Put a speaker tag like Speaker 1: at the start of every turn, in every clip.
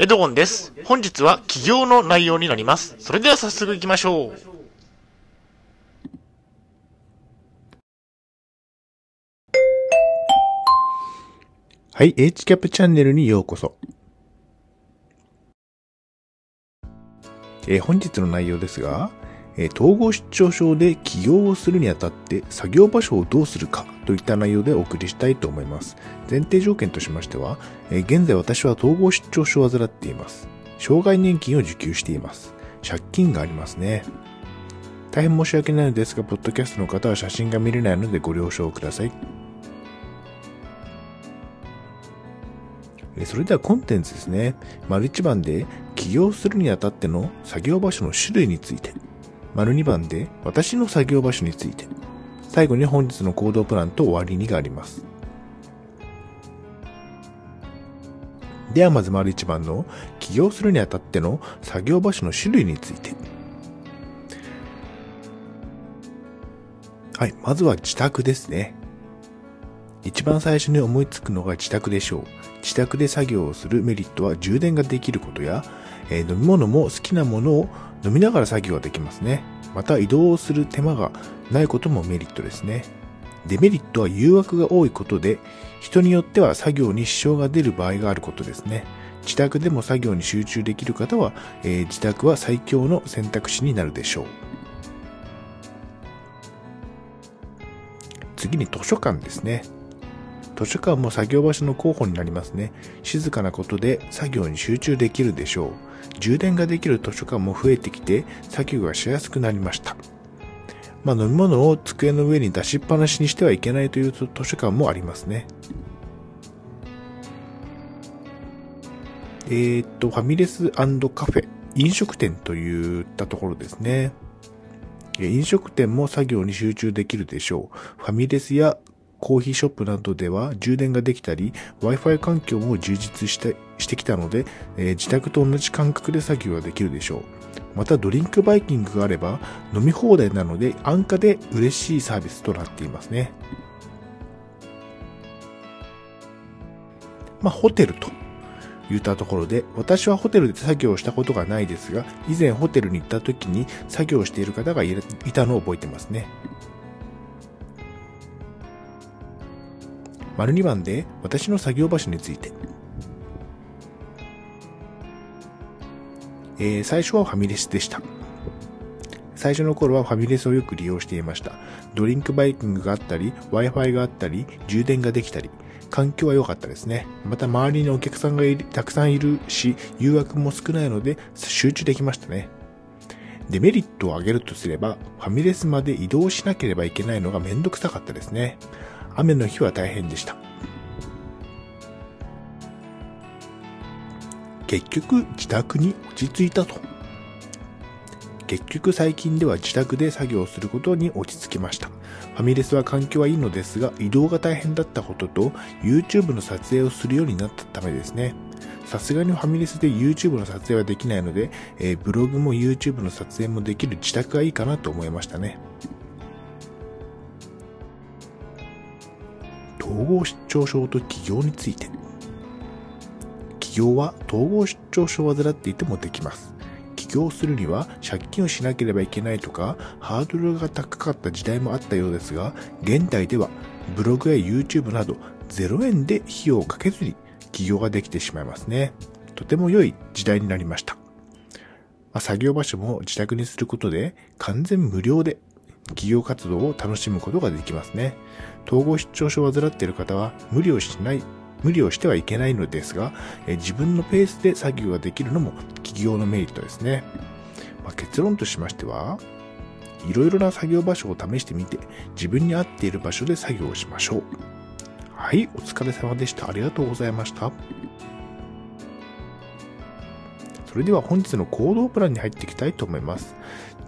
Speaker 1: エドゴンです。本日は起業の内容になります。それでは早速行きましょう。
Speaker 2: はい、HCAP チャンネルにようこそ。えー本日の内容ですが、え統合失調症で起業をするにあたって作業場所をどうするかといった内容でお送りしたいと思います。前提条件としましては、え現在私は統合失調症を患っています。障害年金を受給しています。借金がありますね。大変申し訳ないのですが、ポッドキャストの方は写真が見れないのでご了承ください。えそれではコンテンツですね。丸1番で起業するにあたっての作業場所の種類について。丸2番で私の作業場所について。最後に本日の行動プランと終わりにがあります。ではまず丸1番の起業するにあたっての作業場所の種類について。はい、まずは自宅ですね。一番最初に思いつくのが自宅でしょう。自宅で作業をするメリットは充電ができることや、えー飲み物も好きなものを飲みながら作業ができますね。また移動する手間がないこともメリットですね。デメリットは誘惑が多いことで、人によっては作業に支障が出る場合があることですね。自宅でも作業に集中できる方は、えー自宅は最強の選択肢になるでしょう。次に図書館ですね。図書館も作業場所の候補になりますね。静かなことで作業に集中できるでしょう。充電ができる図書館も増えてきて作業がしやすくなりました。まあ飲み物を机の上に出しっぱなしにしてはいけないという図書館もありますね。えーっと、ファミレスカフェ、飲食店といったところですね。飲食店も作業に集中できるでしょう。ファミレスやコーヒーショップなどでは充電ができたり、Wi-Fi 環境も充実してしてきたので、えー自宅と同じ感覚で作業ができるでしょう。またドリンクバイキングがあれば飲み放題なので安価で嬉しいサービスとなっていますね。まあ、ホテルと言ったところで、私はホテルで作業したことがないですが、以前ホテルに行った時に作業している方がいたのを覚えてますね。丸2番で私の作業場所について。えー最初はファミレスでした。最初の頃はファミレスをよく利用していました。ドリンクバイキングがあったり、Wi-Fi があったり、充電ができたり、環境は良かったですね。また周りにお客さんがたくさんいるし、誘惑も少ないので集中できましたね。デメリットを挙げるとすれば、ファミレスまで移動しなければいけないのがめんどくさかったですね。雨の日は大変でした。結局、自宅に落ち着いたと。結局最近では自宅で作業することに落ち着きました。ファミレスは環境はいいのですが、移動が大変だったことと、YouTube の撮影をするようになったためですね。さすがにファミレスで YouTube の撮影はできないので、えーブログも YouTube の撮影もできる自宅がいいかなと思いましたね。統合失調症と起業について。起業は統合失調症を患っていてもできます。起業するには借金をしなければいけないとか、ハードルが高かった時代もあったようですが、現代ではブログや YouTube など0円で費用をかけずに起業ができてしまいますね。とても良い時代になりました。作業場所も自宅にすることで完全無料で企業活動を楽しむことができますね。統合失調症を患っている方は無理をしない、無理をしてはいけないのですが、え自分のペースで作業ができるのも企業のメリットですね。まあ結論としましては、いろいろな作業場所を試してみて、自分に合っている場所で作業をしましょう。はい、お疲れ様でした。ありがとうございました。それでは本日の行動プランに入っていきたいと思います。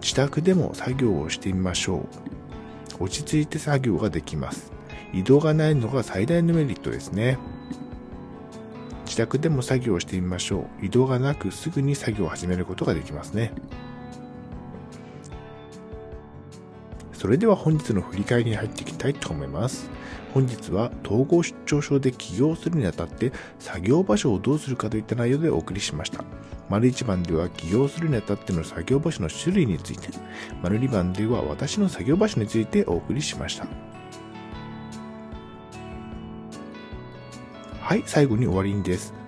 Speaker 2: 自宅でも作業をしてみましょう。落ち着いて作業ができます。移動がないのが最大のメリットですね。自宅でも作業をしてみましょう。移動がなくすぐに作業を始めることができますね。それでは本日の振り返りに入っていきたいと思います。本日は統合出張症で起業するにあたって作業場所をどうするかといった内容でお送りしました。丸1番では起業するにあたっての作業場所の種類について、丸2番では私の作業場所についてお送りしました。はい、最後に終わりにです。